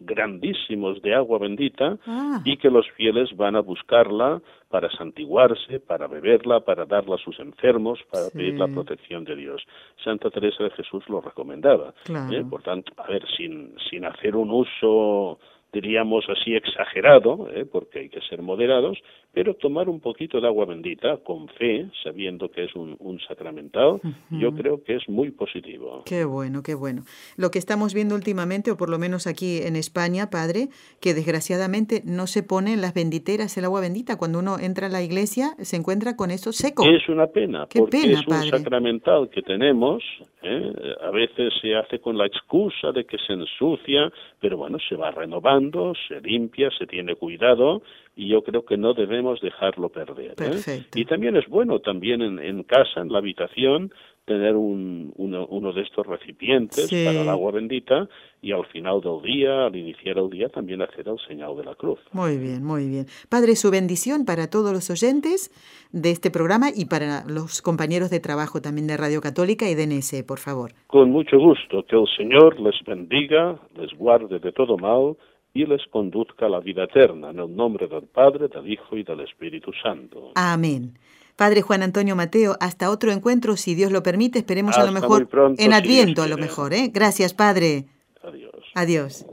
grandísimos de agua bendita ah. y que los fieles van a buscarla para santiguarse, para beberla, para darla a sus enfermos, para pedir la protección de Dios. Santa Teresa de Jesús lo recomendaba. ¿eh? Por tanto, a ver, sin, sin hacer un uso diríamos así exagerado, ¿eh? porque hay que ser moderados, pero tomar un poquito de agua bendita con fe, sabiendo que es un, un sacramental, yo creo que es muy positivo. Qué bueno, qué bueno. Lo que estamos viendo últimamente, o por lo menos aquí en España, padre, que desgraciadamente no se pone en las benditeras el agua bendita. Cuando uno entra a la iglesia se encuentra con eso seco. Es una pena, porque es un sacramental que tenemos, ¿eh? a veces se hace con la excusa de que se ensucia, pero bueno, se va renovando, se limpia, se tiene cuidado y yo creo que no debemos dejarlo perder. ¿eh? Y también es bueno, también en, en, casa, en la habitación, tener un, uno, uno de estos recipientes para el agua bendita y al final del día, al iniciar el día, también hacer el señal de la cruz. Muy bien, muy bien. Padre, su bendición para todos los oyentes de este programa y para los compañeros de trabajo también de Radio Católica y de NS, por favor. Con mucho gusto, que el Señor les bendiga, les guarde de todo mal y les conduzca a la vida eterna, en el nombre del Padre, del Hijo y del Espíritu Santo. Amén. Padre Juan Antonio Mateo, hasta otro encuentro, si Dios lo permite, esperemos a lo mejor en Adviento, a lo mejor. ¿eh? Gracias, Padre. Adiós. Adiós.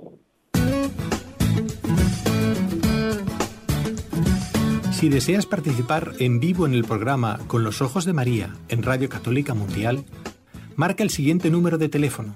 Si deseas participar en vivo en el programa Con los Ojos de María en Radio Católica Mundial, marca el siguiente número de teléfono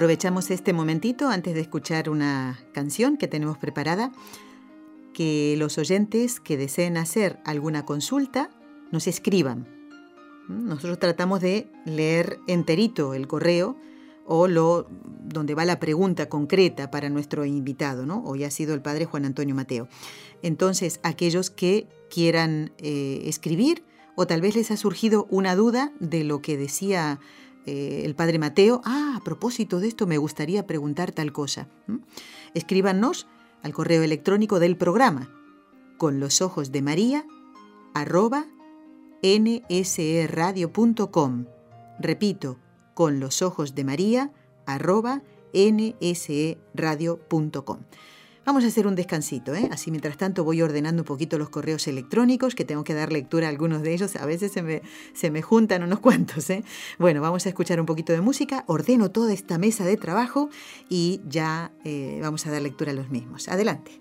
Aprovechamos este momentito antes de escuchar una canción que tenemos preparada, que los oyentes que deseen hacer alguna consulta nos escriban. Nosotros tratamos de leer enterito el correo o lo donde va la pregunta concreta para nuestro invitado, ¿no? Hoy ha sido el padre Juan Antonio Mateo. Entonces, aquellos que quieran eh, escribir o tal vez les ha surgido una duda de lo que decía eh, el padre Mateo, ah, a propósito de esto me gustaría preguntar tal cosa. Escríbanos al correo electrónico del programa con los ojos de María arroba nsradio.com. Repito, con los ojos de María arroba nsradio.com. Vamos a hacer un descansito, ¿eh? Así mientras tanto voy ordenando un poquito los correos electrónicos, que tengo que dar lectura a algunos de ellos. A veces se me, se me juntan unos cuantos, ¿eh? Bueno, vamos a escuchar un poquito de música, ordeno toda esta mesa de trabajo y ya eh, vamos a dar lectura a los mismos. Adelante.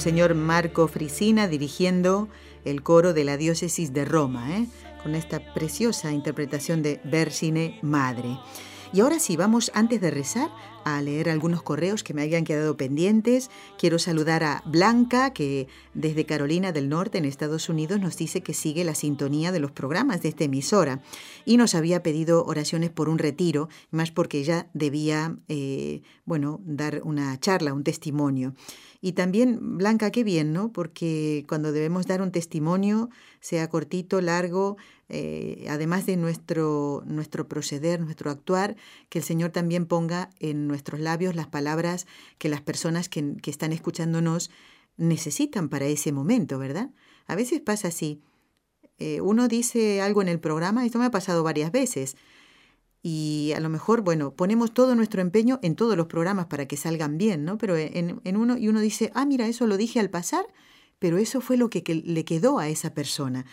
Monseñor Marco Frisina dirigiendo el coro de la diócesis de Roma, ¿eh? con esta preciosa interpretación de Versine Madre. Y ahora sí, vamos antes de rezar a leer algunos correos que me hayan quedado pendientes. Quiero saludar a Blanca, que desde Carolina del Norte, en Estados Unidos, nos dice que sigue la sintonía de los programas de esta emisora y nos había pedido oraciones por un retiro, más porque ella debía, eh, bueno, dar una charla, un testimonio. Y también, Blanca, qué bien, ¿no? Porque cuando debemos dar un testimonio, sea cortito, largo, eh, además de nuestro, nuestro proceder, nuestro actuar, que el Señor también ponga en nuestros labios las palabras que las personas que, están escuchándonos necesitan para ese momento, ¿verdad? A veces pasa así. Eh, uno dice algo en el programa, esto me ha pasado varias veces, y a lo mejor, bueno, ponemos todo nuestro empeño en todos los programas para que salgan bien, ¿no? Pero en, uno, y uno dice, ah, mira, eso lo dije al pasar, pero eso fue lo que le quedó a esa persona.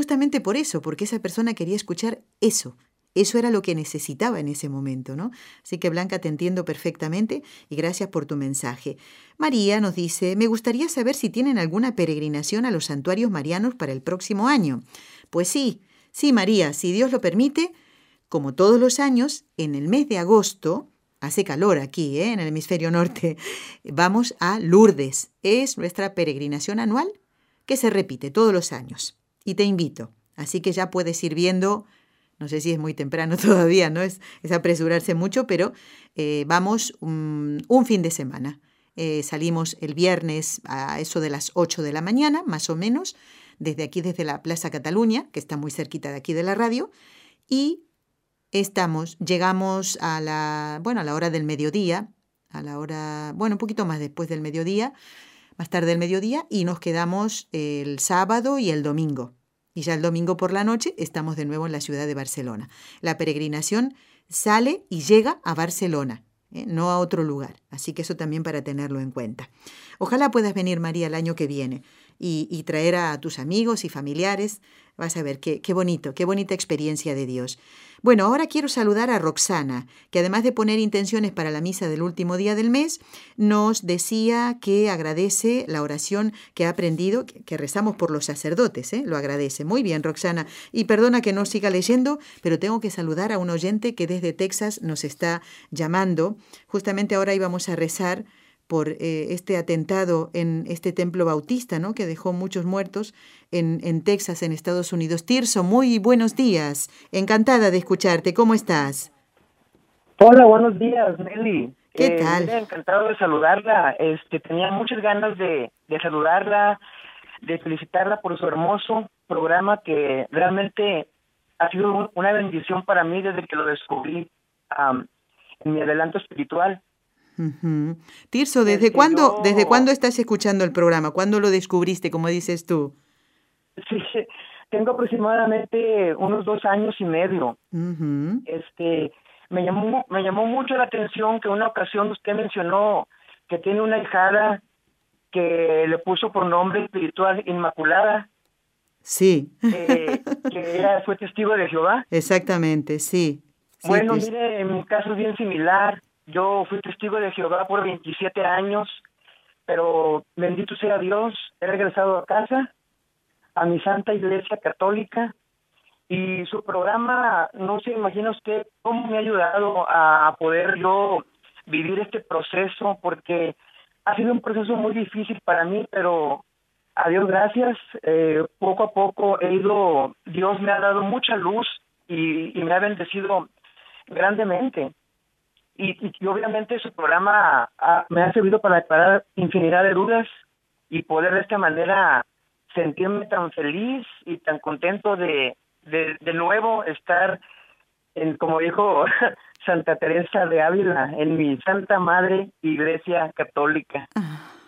Justamente por eso, porque esa persona quería escuchar eso. Eso era lo que necesitaba en ese momento, ¿no? Así que Blanca, te entiendo perfectamente y gracias por tu mensaje. María nos dice, me gustaría saber si tienen alguna peregrinación a los santuarios marianos para el próximo año. Pues sí, sí, María, si Dios lo permite, como todos los años, en el mes de agosto, hace calor aquí, ¿eh? en el hemisferio norte, vamos a Lourdes. Es nuestra peregrinación anual que se repite todos los años y te invito. Así que ya puedes ir viendo, no sé si es muy temprano todavía, no es, es apresurarse mucho, pero eh, vamos un, fin de semana. Eh, salimos el viernes a eso de las 8 de la mañana, más o menos, desde aquí, desde la Plaza Cataluña, que está muy cerquita de aquí de la radio, y estamos, llegamos a la, bueno, a la hora del mediodía, a la hora, bueno, un poquito más después del mediodía, más tarde del mediodía, y nos quedamos el sábado y el domingo. Y ya el domingo por la noche estamos de nuevo en la ciudad de Barcelona. La peregrinación sale y llega a Barcelona, ¿eh? no a otro lugar. Así que eso también para tenerlo en cuenta. Ojalá puedas venir, María, el año que viene y, traer a tus amigos y familiares. Vas a ver qué, qué bonito, qué bonita experiencia de Dios. Bueno, ahora quiero saludar a Roxana, que además de poner intenciones para la misa del último día del mes, nos decía que agradece la oración que ha aprendido, que rezamos por los sacerdotes, ¿eh? lo agradece. Muy bien, Roxana. Y perdona que no siga leyendo, pero tengo que saludar a un oyente que desde Texas nos está llamando. Justamente ahora íbamos a rezar por eh, este atentado en este templo bautista, ¿no? que dejó muchos muertos en, en, Texas, en Estados Unidos. Tirso, muy buenos días. Encantada de escucharte. ¿Cómo estás? Hola, buenos días, Nelly. ¿Qué eh, tal? encantado de saludarla. Este, tenía muchas ganas de, de saludarla, de felicitarla por su hermoso programa que realmente ha sido una bendición para mí desde que lo descubrí en mi adelanto espiritual. Tirso, ¿desde cuándo, ¿desde cuándo estás escuchando el programa? ¿Cuándo lo descubriste, como dices tú? Sí, tengo aproximadamente unos dos años y medio. Este, me llamó, me llamó mucho la atención que una ocasión usted mencionó que tiene una hijada que le puso por nombre espiritual Inmaculada. Sí. Eh, que era, fue testigo de Jehová. Exactamente, sí. bueno, mire, en mi caso es bien similar. Yo fui testigo de Jehová por 27 años, pero bendito sea Dios, he regresado a casa, a mi Santa Iglesia Católica, y su programa, no se imagina usted cómo me ha ayudado a poder yo vivir este proceso, porque ha sido un proceso muy difícil para mí, pero a Dios gracias, eh, poco a poco he ido, Dios me ha dado mucha luz y, y me ha bendecido grandemente y, obviamente su programa me ha servido para aclarar infinidad de dudas y poder de esta manera sentirme tan feliz y tan contento de, de, de nuevo estar en, como dijo Santa Teresa de Ávila, en mi Santa Madre Iglesia Católica.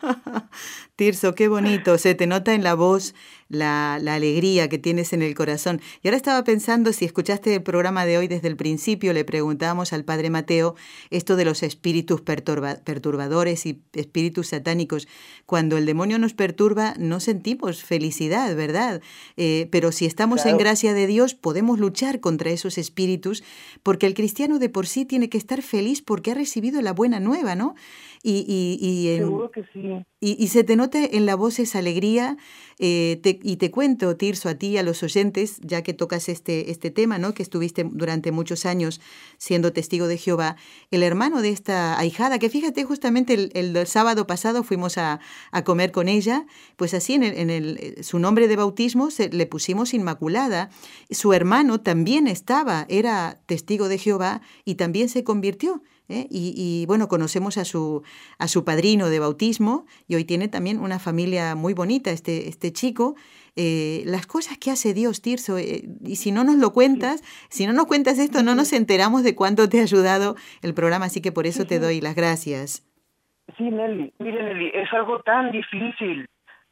Tirso, qué bonito. Se te nota en la voz la, alegría que tienes en el corazón. Y ahora estaba pensando, si escuchaste el programa de hoy desde el principio, le preguntábamos al padre Mateo esto de los espíritus perturbadores y espíritus satánicos. Cuando el demonio nos perturba, no sentimos felicidad, ¿verdad? Eh, pero si estamos en gracia de Dios, podemos luchar contra esos espíritus, porque el cristiano de por sí tiene que estar feliz porque ha recibido la buena nueva, ¿no? Y, y, Seguro que sí. Y, se te nota en la voz esa alegría. Eh, y te cuento, Tirso, a ti y a los oyentes, ya que tocas este, este tema, ¿no? que estuviste durante muchos años siendo testigo de Jehová, el hermano de esta ahijada, que fíjate, justamente el, el sábado pasado fuimos a, a, comer con ella, pues así en, el, en el, su nombre de bautismo se, le pusimos Inmaculada. Su hermano también estaba, era testigo de Jehová y también se convirtió. ¿Eh? Y, bueno, conocemos a su, a su padrino de bautismo y hoy tiene también una familia muy bonita, este, este chico. Eh, las cosas que hace Dios, Tirso, eh, y si no nos lo cuentas, si no nos cuentas esto, no nos enteramos de cuánto te ha ayudado el programa, así que por eso te doy las gracias. Sí, Nelly, mire Nelly, es algo tan difícil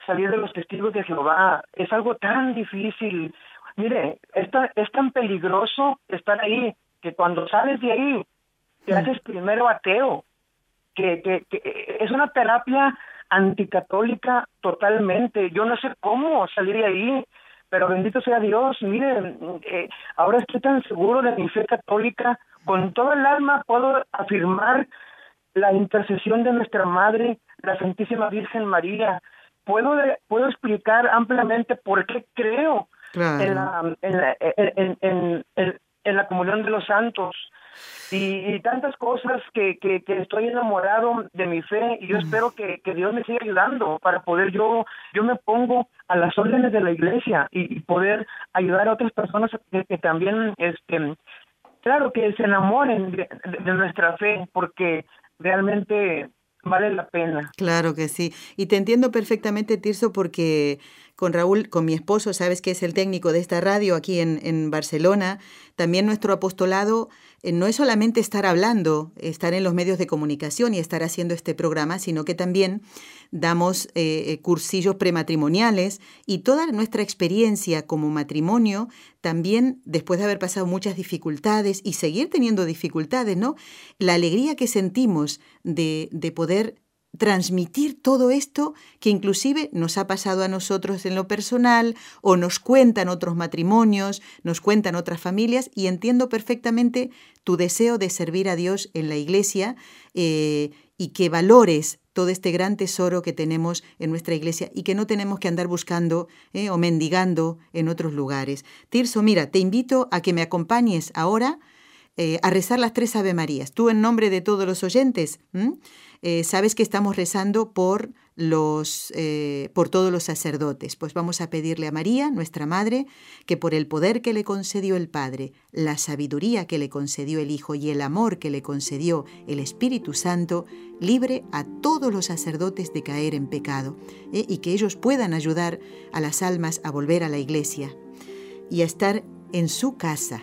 salir de los testigos de Jehová, es algo tan difícil. Mire, es es tan peligroso estar ahí que cuando sales de ahí te haces primero ateo, que, que, que es una terapia anticatólica totalmente. Yo no sé cómo salir de ahí, pero bendito sea Dios. Miren, eh, ahora estoy tan seguro de mi fe católica, con todo el alma puedo afirmar la intercesión de nuestra Madre, la Santísima Virgen María. Puedo, puedo explicar ampliamente por qué creo en, la, en, en, en la comunión de los santos y, tantas cosas que, que, estoy enamorado de mi fe y yo espero que, que, Dios me siga ayudando para poder yo, yo me pongo a las órdenes de la iglesia y, poder ayudar a otras personas que, también, este, claro, que se enamoren de, de nuestra fe porque realmente vale la pena. Claro que sí. Y te entiendo perfectamente, Tirso, porque con Raúl, con mi esposo, sabes que es el técnico de esta radio aquí en, Barcelona, también nuestro apostolado eh, no es solamente estar hablando, estar en los medios de comunicación y estar haciendo este programa, sino que también damos eh, eh, cursillos prematrimoniales y toda nuestra experiencia como matrimonio, también después de haber pasado muchas dificultades y seguir teniendo dificultades, ¿no? La alegría que sentimos de, de poder transmitir todo esto que inclusive nos ha pasado a nosotros en lo personal o nos cuentan otros matrimonios, nos cuentan otras familias y entiendo perfectamente tu deseo de servir a Dios en la iglesia eh, y que valores todo este gran tesoro que tenemos en nuestra iglesia y que no tenemos que andar buscando eh, o mendigando en otros lugares. Tirso, mira, te invito a que me acompañes ahora eh, a rezar las tres Ave Marías. Tú en nombre de todos los oyentes. Eh, sabes que estamos rezando por, los, eh, por todos los sacerdotes. Pues vamos a pedirle a María, nuestra Madre, que por el poder que le concedió el Padre, la sabiduría que le concedió el Hijo y el amor que le concedió el Espíritu Santo, libre a todos los sacerdotes de caer en pecado y que ellos puedan ayudar a las almas a volver a la iglesia y a estar en su casa.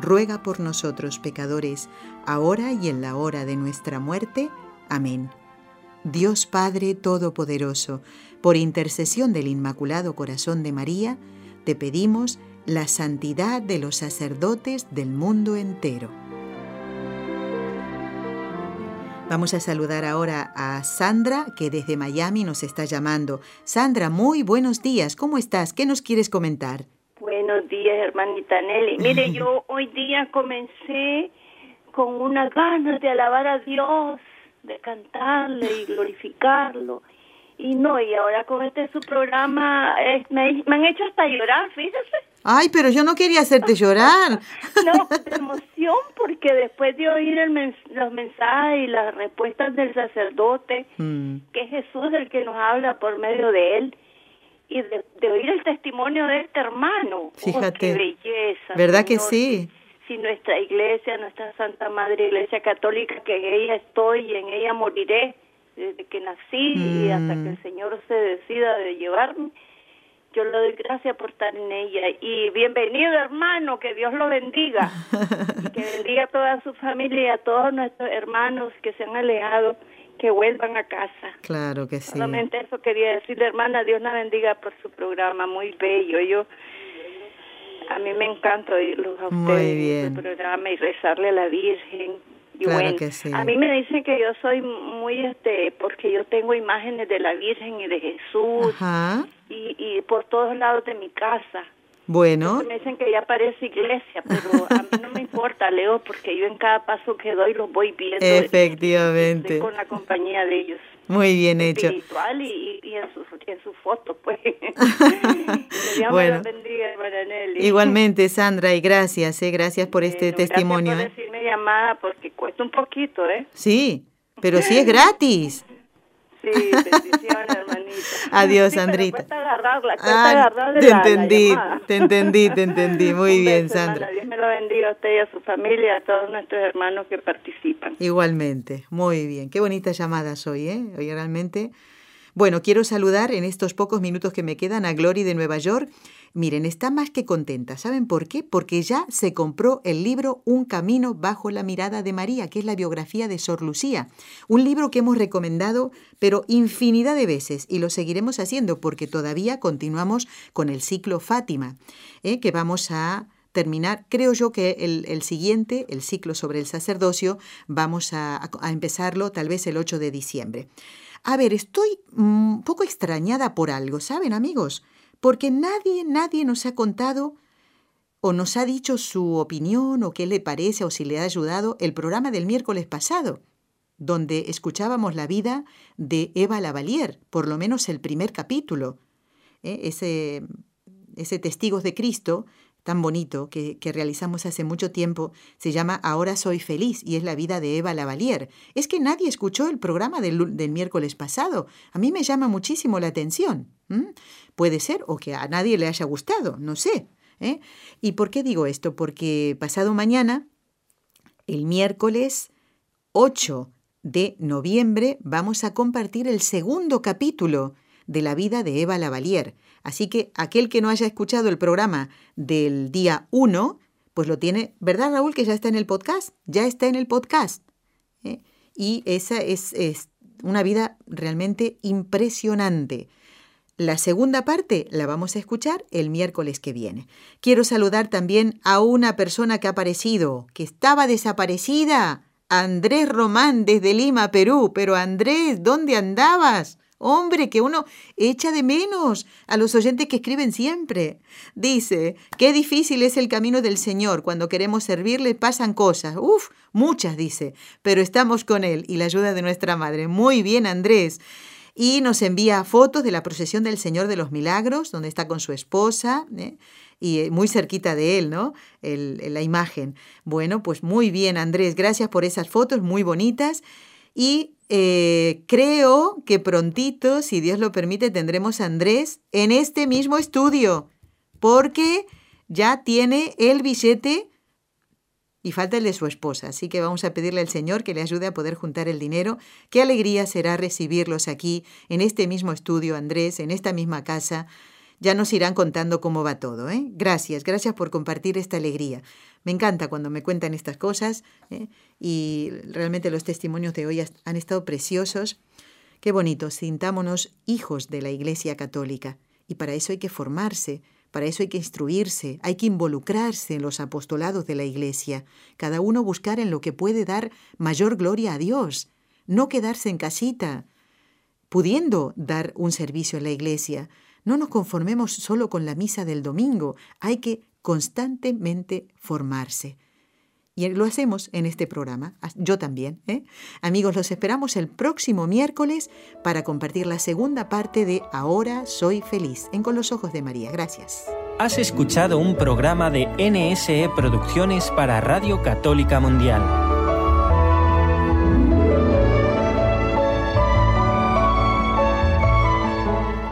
ruega por nosotros pecadores, ahora y en la hora de nuestra muerte. Amén. Dios Padre Todopoderoso, por intercesión del Inmaculado Corazón de María, te pedimos la santidad de los sacerdotes del mundo entero. Vamos a saludar ahora a Sandra, que desde Miami nos está llamando. Sandra, muy buenos días. ¿Cómo estás? ¿Qué nos quieres comentar? Buenos días, hermanita Nelly. Mire, yo hoy día comencé con una ganas de alabar a Dios, de cantarle y glorificarlo y no, y ahora con este su programa me, han hecho hasta llorar, fíjese. Ay, pero yo no quería hacerte llorar. no, de emoción, porque después de oír el los mensajes y las respuestas del sacerdote, mm. que es Jesús el que nos habla por medio de él, y de, oír el testimonio de este hermano. Oh, Fíjate. qué belleza. ¿Verdad que sí? si nuestra iglesia, nuestra Santa Madre Iglesia Católica, que en ella estoy y en ella moriré desde que nací y hasta que el mm. Señor se decida de llevarme, yo le doy gracias por estar en ella. Y bienvenido, hermano, que Dios lo bendiga. que bendiga a toda su familia y a todos nuestros hermanos que se han alejado, que vuelvan a casa. Claro que sí. Solamente eso quería decirle, hermana, Dios la bendiga por su programa, muy bello. Yo a mí me encanta oírlos a ustedes su programa y rezarle a la Virgen. Y claro que sí. A mí me dicen que yo soy muy, este, porque yo tengo imágenes de la Virgen y de Jesús. Ajá y, y por todos lados de mi casa. Bueno. me dicen que ya parece iglesia, pero a mí no me importa, Leo, porque yo en cada paso que doy los voy viendo. Efectivamente. con la compañía de ellos. Muy bien hecho. Espiritual y, y en, su, en su foto, pues. bueno. bendiga, Igualmente, Sandra, y gracias, eh, gracias por este testimonio. Gracias por eh. decirme llamada, porque cuesta un poquito, ¿eh? Sí, pero sí es gratis. Sí, bendiciones, hermanita. Adiós, Sandrita. Cuesta agarrarla, cuesta ah, te entendí, te entendí, te entendí. Muy bien, Sandra. Dios me lo bendiga a usted y a su familia, a todos nuestros hermanos que participan. Igualmente, muy bien. Qué bonitas llamadas hoy, ¿eh? Hoy realmente. Bueno, quiero saludar en estos pocos minutos que me quedan a Glory de Nueva York Miren, está más que contenta. ¿Saben por qué? Porque ya se compró el libro Un camino bajo la mirada de María, que es la biografía de Sor Lucía. Un libro que hemos recomendado, pero infinidad de veces, y lo seguiremos haciendo porque todavía continuamos con el ciclo Fátima, ¿eh? que vamos a terminar, creo yo que el, siguiente, el ciclo sobre el sacerdocio, vamos a, a empezarlo tal vez el 8 de diciembre. A ver, estoy un poco extrañada por algo, ¿saben amigos? porque nadie, nadie nos ha contado o nos ha dicho su opinión o qué le parece o si le ha ayudado el programa del miércoles pasado, donde escuchábamos la vida de Eva Lavalier, por lo menos el primer capítulo. ¿eh? Ese, ese Testigos de Cristo tan bonito que, realizamos hace mucho tiempo se llama Ahora soy feliz y es la vida de Eva Lavalier. Es que nadie escuchó el programa del, del miércoles pasado. A mí me llama muchísimo la atención. Puede ser o que a nadie le haya gustado, no sé. ¿eh? ¿Y por qué digo esto? Porque pasado mañana, el miércoles 8 de noviembre, vamos a compartir el segundo capítulo de la vida de Eva Lavalier. Así que aquel que no haya escuchado el programa del día 1, pues lo tiene, ¿verdad Raúl? Que ya está en el podcast, ya está en el podcast. ¿eh? Y esa es, es una vida realmente impresionante. La segunda parte la vamos a escuchar el miércoles que viene. Quiero saludar también a una persona que ha aparecido, que estaba desaparecida. Andrés Román desde Lima, Perú. Pero Andrés, ¿dónde andabas? Hombre, que uno echa de menos a los oyentes que escriben siempre. Dice, qué difícil es el camino del Señor. Cuando queremos servirle pasan cosas. Uf, muchas, dice. Pero estamos con Él y la ayuda de nuestra Madre. Muy bien, Andrés. Y nos envía fotos de la procesión del Señor de los Milagros, donde está con su esposa. ¿eh? y eh, muy cerquita de él, ¿no? La imagen. Bueno, pues muy bien, Andrés, gracias por esas fotos muy bonitas. Y eh, creo que prontito, si Dios lo permite, tendremos a Andrés en este mismo estudio, porque ya tiene el billete y falta el de su esposa. Así que vamos a pedirle al Señor que le ayude a poder juntar el dinero. Qué alegría será recibirlos aquí, en este mismo estudio, Andrés, en esta misma casa. Ya nos irán contando cómo va todo. ¿eh? Gracias, gracias por compartir esta alegría. Me encanta cuando me cuentan estas cosas ¿eh? y realmente los testimonios de hoy han estado preciosos. Qué bonito, sintámonos hijos de la Iglesia Católica y para eso hay que formarse, para eso hay que instruirse, hay que involucrarse en los apostolados de la Iglesia, cada uno buscar en lo que puede dar mayor gloria a Dios, no quedarse en casita, pudiendo dar un servicio en la Iglesia. No nos conformemos solo con la misa del domingo, hay que constantemente formarse. Y lo hacemos en este programa, yo también. ¿eh? Amigos, los esperamos el próximo miércoles para compartir la segunda parte de Ahora soy feliz en Con los Ojos de María. Gracias. Has escuchado un programa de NSE Producciones para Radio Católica Mundial.